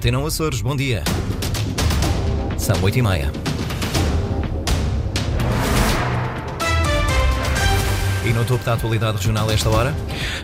Antena Açores, bom dia. São oito e meia. E no topo da atualidade regional esta hora?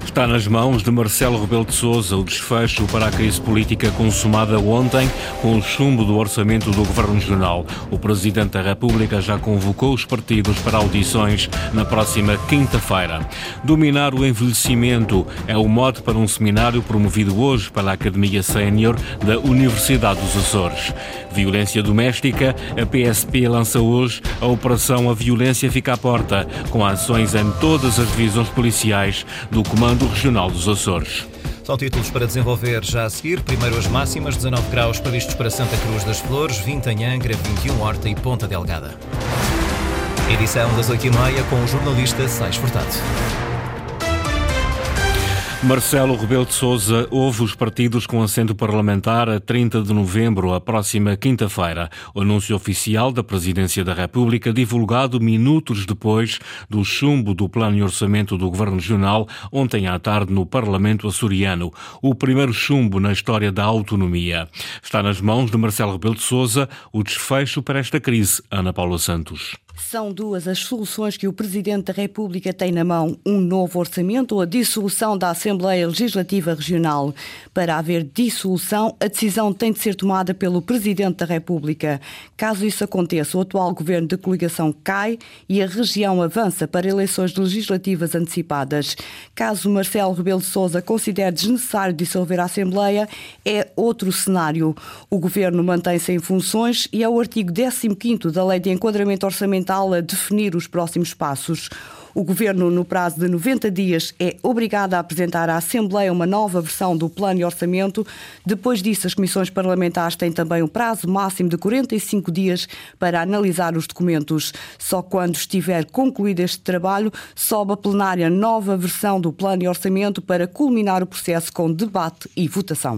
Está nas mãos de Marcelo Rebelo de Sousa o desfecho para a crise política consumada ontem com o chumbo do orçamento do Governo Regional. O Presidente da República já convocou os partidos para audições na próxima quinta-feira. Dominar o envelhecimento é o mote para um seminário promovido hoje pela Academia Sénior da Universidade dos Açores. Violência doméstica, a PSP lança hoje a Operação A Violência Fica à Porta, com ações em todas as divisões policiais do Comando Regional dos Açores. São títulos para desenvolver já a seguir. Primeiro as máximas, 19 graus previstos para Santa Cruz das Flores, 20 em Angra, 21 Horta e Ponta Delgada. Edição das 8h30 com o jornalista Sais Furtado. Marcelo Rebelo de Sousa ouve os partidos com assento parlamentar a 30 de novembro, a próxima quinta-feira. O anúncio oficial da Presidência da República, divulgado minutos depois do chumbo do Plano e Orçamento do Governo Regional, ontem à tarde no Parlamento açoriano. O primeiro chumbo na história da autonomia. Está nas mãos de Marcelo Rebelo de Sousa o desfecho para esta crise. Ana Paula Santos. São duas as soluções que o Presidente da República tem na mão: um novo orçamento ou a dissolução da Assembleia Legislativa Regional. Para haver dissolução, a decisão tem de ser tomada pelo Presidente da República. Caso isso aconteça, o atual governo de coligação cai e a região avança para eleições legislativas antecipadas. Caso Marcelo Rebelo de Sousa considere desnecessário dissolver a Assembleia, é outro cenário. O governo mantém-se em funções e é o artigo 15 da Lei de Enquadramento Orçamental fundamental a definir os próximos passos. O Governo, no prazo de 90 dias, é obrigado a apresentar à Assembleia uma nova versão do Plano e Orçamento. Depois disso, as comissões parlamentares têm também um prazo máximo de 45 dias para analisar os documentos. Só quando estiver concluído este trabalho, sobe a plenária nova versão do Plano e Orçamento para culminar o processo com debate e votação.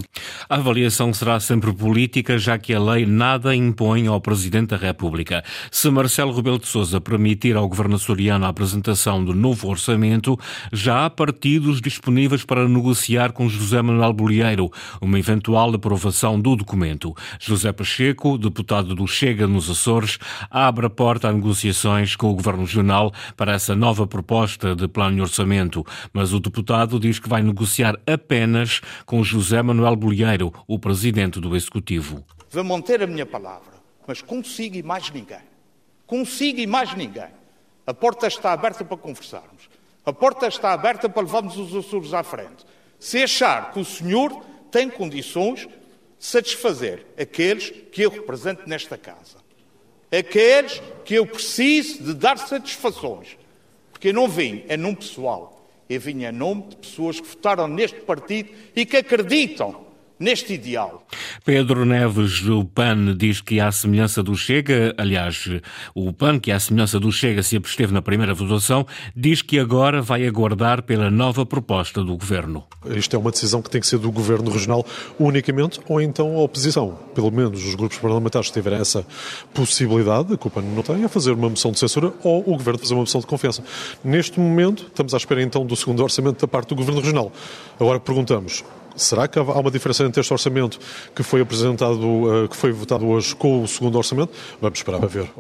A avaliação será sempre política, já que a lei nada impõe ao Presidente da República. Se Marcelo Rebelo de Sousa permitir ao Governo açoriano a apresentação do novo orçamento, já há partidos disponíveis para negociar com José Manuel Bolieiro uma eventual aprovação do documento. José Pacheco, deputado do Chega nos Açores, abre a porta a negociações com o Governo Regional para essa nova proposta de plano de orçamento, mas o deputado diz que vai negociar apenas com José Manuel Bolieiro, o presidente do Executivo. Vou manter a minha palavra, mas consigo e mais ninguém. Consigo e mais ninguém a porta está aberta para conversarmos. A porta está aberta para levarmos os Açores à frente. Se achar que o senhor tem condições de satisfazer aqueles que eu represento nesta casa, aqueles que eu preciso de dar satisfações, porque eu não vim em nome pessoal, eu vim em nome de pessoas que votaram neste partido e que acreditam neste ideal. Pedro Neves, do PAN, diz que à semelhança do Chega, aliás, o PAN, que à semelhança do Chega se absteve na primeira votação, diz que agora vai aguardar pela nova proposta do Governo. Isto é uma decisão que tem que ser do Governo Regional unicamente, ou então a oposição. Pelo menos os grupos parlamentares tiverem essa possibilidade, que o PAN não tem, a fazer uma moção de censura ou o Governo fazer uma moção de confiança. Neste momento, estamos à espera então do segundo orçamento da parte do Governo Regional. Agora perguntamos, Será que há uma diferença entre este orçamento que foi apresentado, eh, que foi votado hoje com o segundo orçamento? Vamos esperar para ver.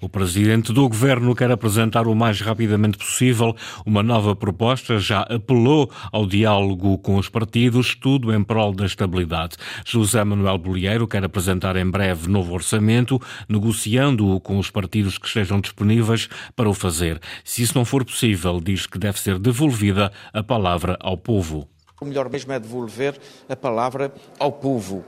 O presidente do governo quer apresentar o mais rapidamente possível uma nova proposta, já apelou ao diálogo com os partidos, tudo em prol da estabilidade. José Manuel Bolieiro quer apresentar em breve novo orçamento, negociando-o com os partidos que estejam disponíveis para o fazer. Se isso não for possível, diz que deve ser devolvida a palavra ao povo. O melhor mesmo é devolver a palavra ao povo,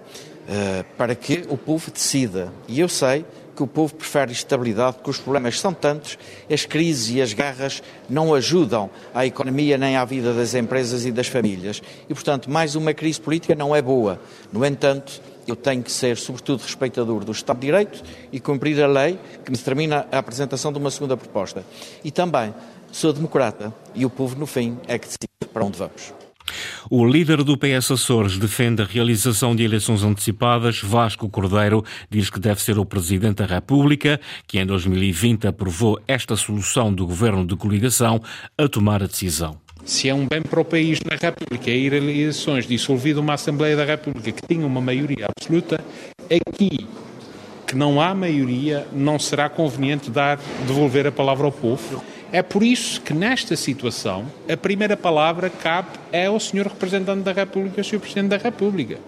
eh, para que o povo decida. E eu sei que o povo prefere estabilidade, porque os problemas são tantos, as crises e as guerras não ajudam à economia nem à vida das empresas e das famílias. E, portanto, mais uma crise política não é boa. No entanto, eu tenho que ser, sobretudo, respeitador do Estado de Direito e cumprir a lei que me determina a apresentação de uma segunda proposta. E também sou democrata e o povo, no fim, é que decide para onde vamos. O líder do PS Açores defende a realização de eleições antecipadas. Vasco Cordeiro diz que deve ser o Presidente da República, que em 2020 aprovou esta solução do governo de coligação, a tomar a decisão. Se é um bem para o país na República ir a eleições dissolvida uma Assembleia da República que tinha uma maioria absoluta, aqui que não há maioria, não será conveniente dar, devolver a palavra ao povo. É por isso que, nesta situação, a primeira palavra cabe é ao Sr. Representante da República, ao Sr. Presidente da República.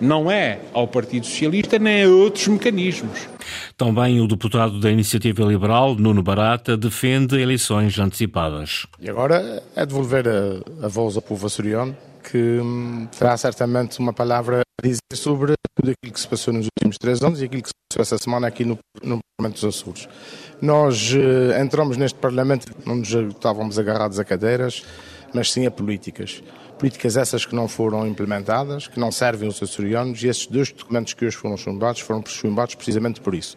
Não é ao Partido Socialista nem a outros mecanismos. Também o deputado da Iniciativa Liberal, Nuno Barata, defende eleições antecipadas. E agora é devolver a, a voz ao povo açoriano, que hum, terá certamente uma palavra a dizer sobre tudo aquilo que se passou nos últimos três anos e aquilo que se passou essa semana aqui no, no Parlamento dos Açores. Nós uh, entramos neste Parlamento, não nos estávamos agarrados a cadeiras, mas sim a políticas. Políticas essas que não foram implementadas, que não servem aos açorianos e esses dois documentos que hoje foram chumbados foram chumbados precisamente por isso.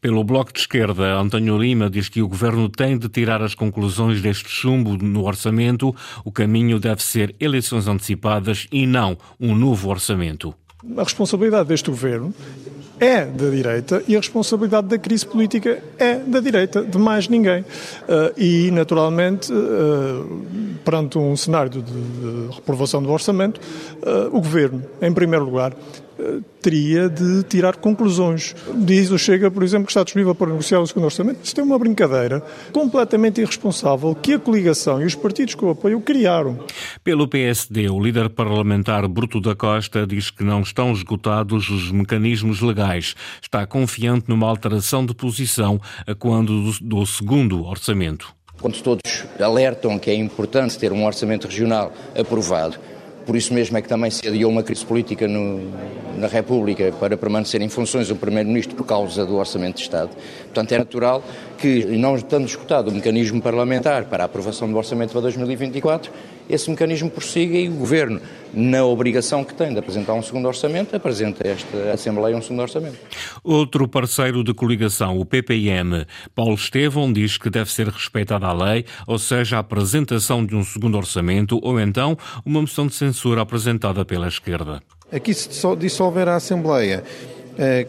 Pelo Bloco de Esquerda, António Lima diz que o Governo tem de tirar as conclusões deste chumbo no orçamento. O caminho deve ser eleições antecipadas e não um novo orçamento. A responsabilidade deste Governo é da direita e a responsabilidade da crise política é da direita, de mais ninguém. Uh, e, naturalmente, uh, perante um cenário de, reprovação do orçamento, uh, o Governo, em primeiro lugar, teria de tirar conclusões. Diz o Chega, por exemplo, que está disponível para negociar o segundo orçamento. Isto é uma brincadeira completamente irresponsável que a coligação e os partidos que o apoiam criaram. Pelo PSD, o líder parlamentar Bruto da Costa diz que não estão esgotados os mecanismos legais. Está confiante numa alteração de posição a quando do segundo orçamento. Quando todos alertam que é importante ter um orçamento regional aprovado, por isso mesmo é que também se adiou uma crise política no, na República para permanecer em funções o Primeiro-Ministro por causa do Orçamento de Estado. Portanto, é natural que, não estando escutado o mecanismo parlamentar para a aprovação do Orçamento para 2024, esse mecanismo prossiga e o Governo, na obrigação que tem de apresentar um segundo orçamento, apresenta a esta Assembleia um segundo orçamento. Outro parceiro de coligação, o PPM, Paulo Estevão, diz que deve ser respeitada a lei, ou seja, a apresentação de um segundo orçamento ou então uma moção de censura apresentada pela esquerda. Aqui se dissolver a Assembleia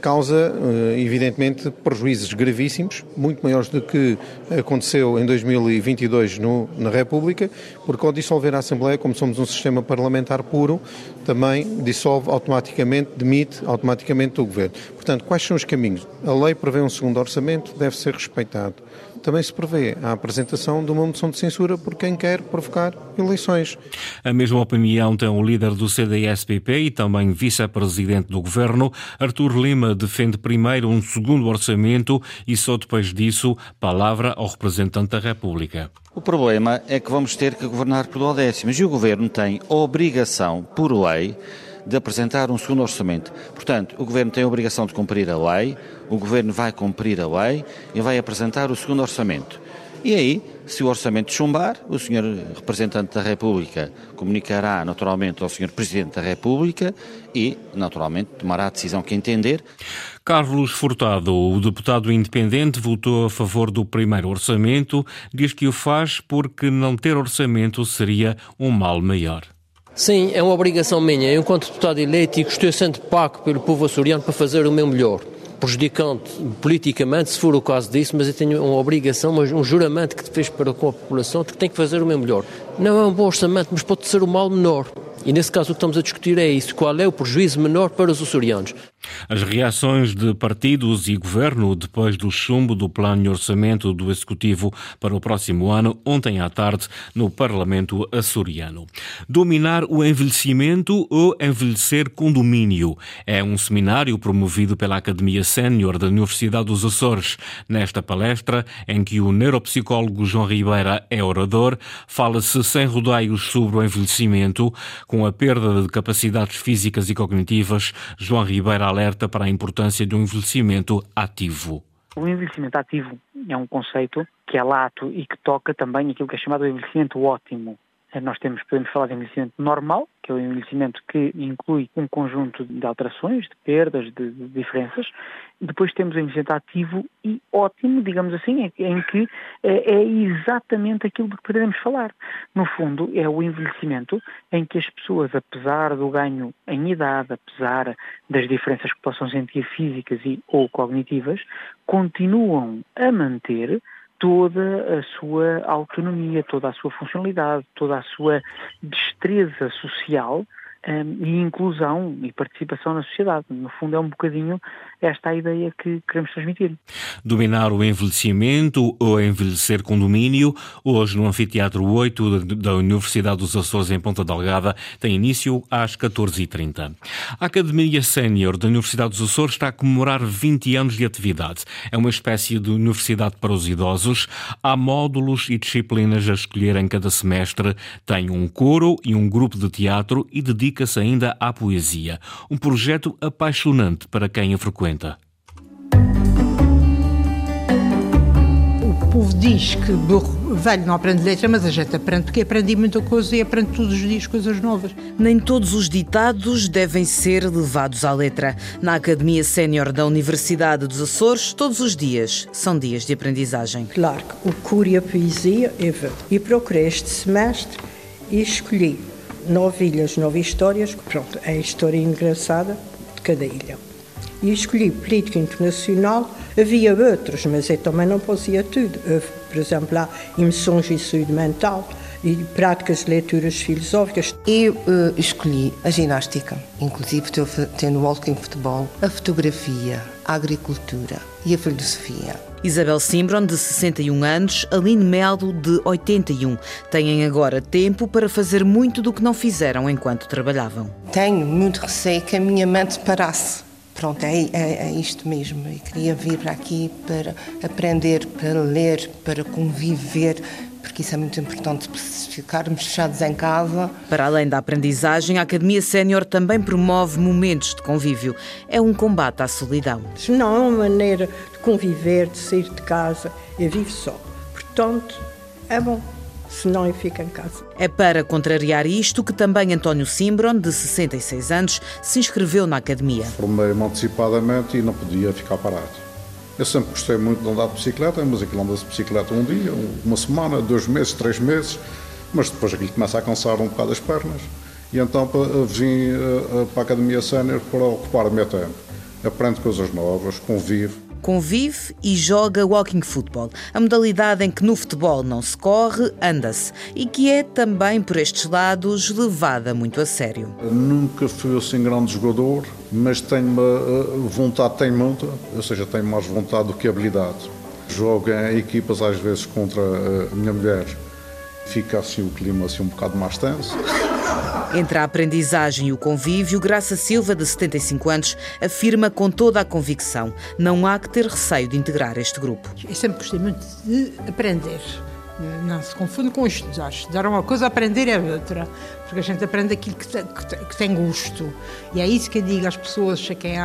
causa, eh, evidentemente, prejuízos gravíssimos, muito maiores do que aconteceu em 2022 no, na República, porque ao dissolver a Assembleia, como somos um sistema parlamentar puro, também dissolve automaticamente, demite automaticamente o Governo. Portanto, quais são os caminhos? A lei prevê um segundo orçamento, deve ser respeitado também se prevê a apresentação de uma moção de censura por quem quer provocar eleições. A mesma opinião tem o líder do CDS-PP e também vice-presidente do governo. Artur Lima defende primeiro um segundo orçamento e só depois disso palavra ao representante da República. O problema é que vamos ter que governar por duodécimos e o governo tem obrigação, por lei, de apresentar um segundo orçamento. Portanto, o Governo tem a obrigação de cumprir a lei, o Governo vai cumprir a lei e vai apresentar o segundo orçamento. E aí, se o orçamento chumbar, o Sr. Representante da República comunicará naturalmente ao Sr. Presidente da República e, naturalmente, tomará a decisão que entender. Carlos Furtado, o deputado independente, votou a favor do primeiro orçamento, diz que o faz porque não ter orçamento seria um mal maior. Sim, é uma obrigação minha, eu, enquanto deputado eleito e estou sendo pago pelo povo açoriano para fazer o meu melhor. Prejudicando politicamente, se for o caso disso, mas eu tenho uma obrigação, um juramento que te fez para com a população de que tenho que fazer o meu melhor. Não é um bom orçamento, mas pode ser o mal menor. E nesse caso o que estamos a discutir é isso, qual é o prejuízo menor para os açorianos. As reações de partidos e governo depois do chumbo do plano de orçamento do Executivo para o próximo ano, ontem à tarde, no Parlamento açoriano. Dominar o envelhecimento ou envelhecer com domínio é um seminário promovido pela Academia Sénior da Universidade dos Açores. Nesta palestra, em que o neuropsicólogo João Ribeira é orador, fala-se sem rodeios sobre o envelhecimento, com a perda de capacidades físicas e cognitivas. João Ribeira alerta para a importância de um envelhecimento ativo. O envelhecimento ativo é um conceito que é lato e que toca também aquilo que é chamado envelhecimento ótimo. Nós temos, podemos falar de envelhecimento normal, que é o envelhecimento que inclui um conjunto de alterações, de perdas, de, de diferenças. Depois temos o envelhecimento ativo e ótimo, digamos assim, em que é, é exatamente aquilo de que poderemos falar. No fundo, é o envelhecimento em que as pessoas, apesar do ganho em idade, apesar das diferenças que possam sentir físicas e ou cognitivas, continuam a manter toda a sua autonomia, toda a sua funcionalidade, toda a sua destreza social um, e inclusão e participação na sociedade. No fundo, é um bocadinho esta a ideia que queremos transmitir. Dominar o envelhecimento ou envelhecer com domínio, hoje no Anfiteatro 8 da Universidade dos Açores, em Ponta Delgada, tem início às 14h30. A Academia Sénior da Universidade dos Açores está a comemorar 20 anos de atividade. É uma espécie de universidade para os idosos. Há módulos e disciplinas a escolher em cada semestre. Tem um coro e um grupo de teatro e dedica-se ainda à poesia. Um projeto apaixonante para quem a frequenta. O povo diz que burro velho não aprende letra, mas a gente aprende porque aprendi muita coisa e aprende todos os dias coisas novas. Nem todos os ditados devem ser levados à letra. Na Academia Sénior da Universidade dos Açores, todos os dias são dias de aprendizagem. Claro, o cura e a poesia é. E procurei este semestre e escolhi nove ilhas, nove histórias. Pronto, é a história engraçada de cada ilha e escolhi política internacional. Havia outros, mas eu também não fazia tudo. Houve, por exemplo, lá emoções e saúde mental e práticas de leituras filosóficas. Eu uh, escolhi a ginástica, inclusive tendo walking futebol, a fotografia, a agricultura e a filosofia. Isabel Simbron, de 61 anos, Aline Melo, de 81. Têm agora tempo para fazer muito do que não fizeram enquanto trabalhavam. Tenho muito receio que a minha mente parasse Pronto, é, é, é, isto mesmo. Eu queria vir para aqui para aprender, para ler, para conviver, porque isso é muito importante, se ficarmos fechados em casa. Para além da aprendizagem, a Academia Sénior também promove momentos de convívio. É um combate à solidão. Não é uma maneira de conviver, de sair de casa. Eu vivo só. Portanto, é bom senão eu fico em casa. É para contrariar isto que também António Simbron, de 66 anos, se inscreveu na academia. Formei-me antecipadamente e não podia ficar parado. Eu sempre gostei muito de andar de bicicleta, mas aquilo anda de bicicleta um dia, uma semana, dois meses, três meses, mas depois aquilo começa a cansar um bocado as pernas. E então vim eh, eh, para a Academia Sénior para ocupar o meu tempo. Aprendo coisas novas, convivo convive e joga walking football, a modalidade em que no futebol não se corre, anda-se, e que é também por estes lados levada muito a sério. Nunca fui assim grande jogador, mas tenho uma eh, vontade, tenho muita, ou seja, tenho mais vontade do que habilidade. Jogo em equipas às vezes contra eh, a minha mulher, fica assim o clima assim um bocado mais tenso. Entre a aprendizagem e o convívio, Graça Silva, de 75 anos, afirma com toda a convicção: não há que ter receio de integrar este grupo. Eu sempre gostei muito de aprender. Não se confunde com estudar. Estudar é uma coisa, aprender é outra. Porque a gente aprende aquilo que tem, que tem gosto. E é isso que eu digo às pessoas, a quem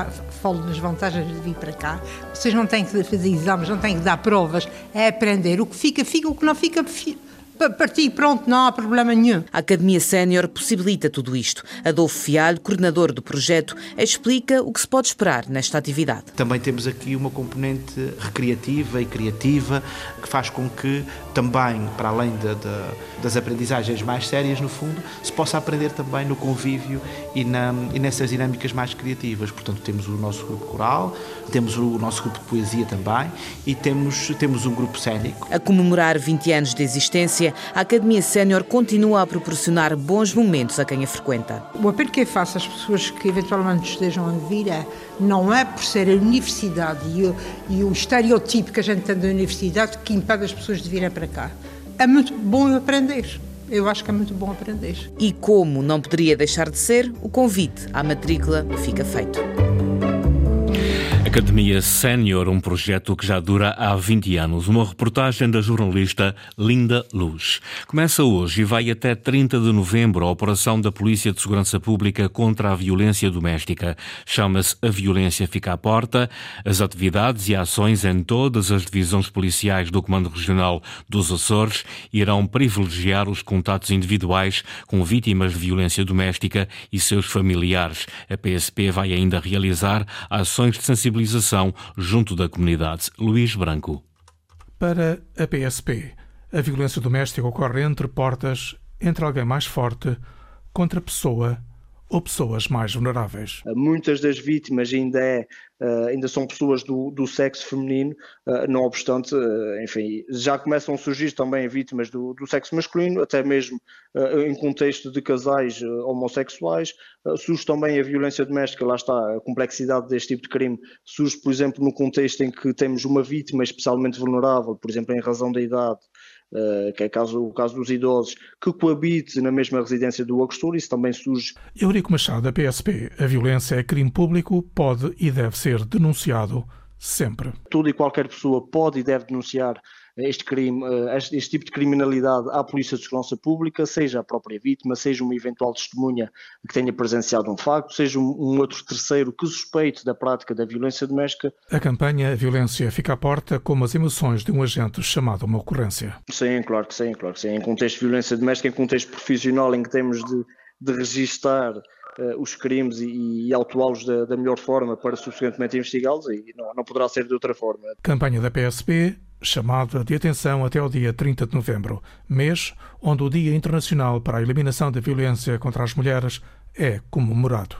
falo nas vantagens de vir para cá. Vocês não têm que fazer exames, não têm que dar provas. É aprender. O que fica, fica. O que não fica, fica Parti, pronto, não há problema nenhum. A Academia Sénior possibilita tudo isto. Adolfo Fialho, coordenador do projeto, explica o que se pode esperar nesta atividade. Também temos aqui uma componente recreativa e criativa que faz com que também, para além de, de, das aprendizagens mais sérias, no fundo, se possa aprender também no convívio e, na, e nessas dinâmicas mais criativas. Portanto, temos o nosso grupo coral, temos o nosso grupo de poesia também e temos, temos um grupo cénico. A comemorar 20 anos de existência, a Academia Sénior continua a proporcionar bons momentos a quem a frequenta. O apelo que eu faço às pessoas que eventualmente estejam a vir é não é por ser a universidade e o, e o estereotipo que a gente tem da universidade que impede as pessoas de virem para cá. É muito bom aprender. Eu acho que é muito bom aprender. E como não poderia deixar de ser, o convite à matrícula fica feito. Academia Sénior, um projeto que já dura há 20 anos. Uma reportagem da jornalista Linda Luz. Começa hoje e vai até 30 de novembro a operação da Polícia de Segurança Pública contra a violência doméstica. Chama-se A Violência Fica à Porta. As atividades e ações em todas as divisões policiais do Comando Regional dos Açores irão privilegiar os contatos individuais com vítimas de violência doméstica e seus familiares. A PSP vai ainda realizar ações de sensibilização junto da comunidade. Luís Branco. Para a PSP, a violência doméstica ocorre entre portas, entre alguém mais forte contra pessoa ou pessoas mais vulneráveis. Muitas das vítimas ainda, é, eh, ainda são pessoas do, do sexo feminino, eh, não obstante, eh, enfim, já começam a surgir também vítimas do, do sexo masculino, até mesmo em contexto de casais homossexuais. Surge também a violência doméstica, lá está, a complexidade deste tipo de crime surge, por exemplo, no contexto em que temos uma vítima especialmente vulnerável, por exemplo, em razão da idade, que é caso, o caso dos idosos, que coabite na mesma residência do agrestor, isso também surge. Eurico Machado, da PSP, a violência é crime público, pode e deve ser denunciado sempre. Toda e qualquer pessoa pode e deve denunciar este crime, eh, este, este, tipo de criminalidade à Polícia de Segurança Pública, seja a própria vítima, seja uma eventual testemunha que tenha presenciado um facto, seja um, um outro terceiro que suspeite da prática da violência doméstica. A campanha A Violência Fica à Porta como as emoções de um agente chamado a uma ocorrência. Sim, claro que sim, claro que sim. Em contexto de violência doméstica, em contexto profissional em que temos de, de registar uh, os crimes e, e autuá-los da, da, melhor forma para subsequentemente investigá-los e não, não poderá ser de outra forma. Campanha da PSP chamada de atenção até o dia 30 de novembro, mês onde o Dia Internacional para a Eliminação da Violência contra as Mulheres é comemorado.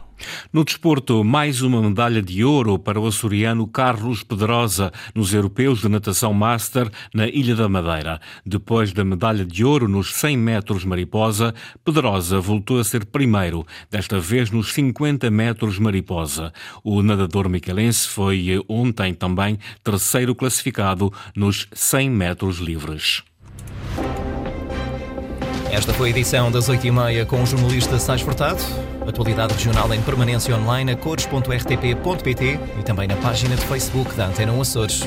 No desporto, mais uma medalha de ouro para o açoriano Carlos Pedrosa nos Europeus de Natação Master na Ilha da Madeira. Depois da medalha de ouro nos 100 metros mariposa, Pedrosa voltou a ser primeiro, desta vez nos 50 metros mariposa. O nadador miquelense foi ontem também terceiro classificado nos 100 metros livres. Esta foi a edição das 8h30 com o jornalista Sais Furtado. Atualidade regional em permanência online a cores.rtp.pt e também na página de Facebook da Antena Açores.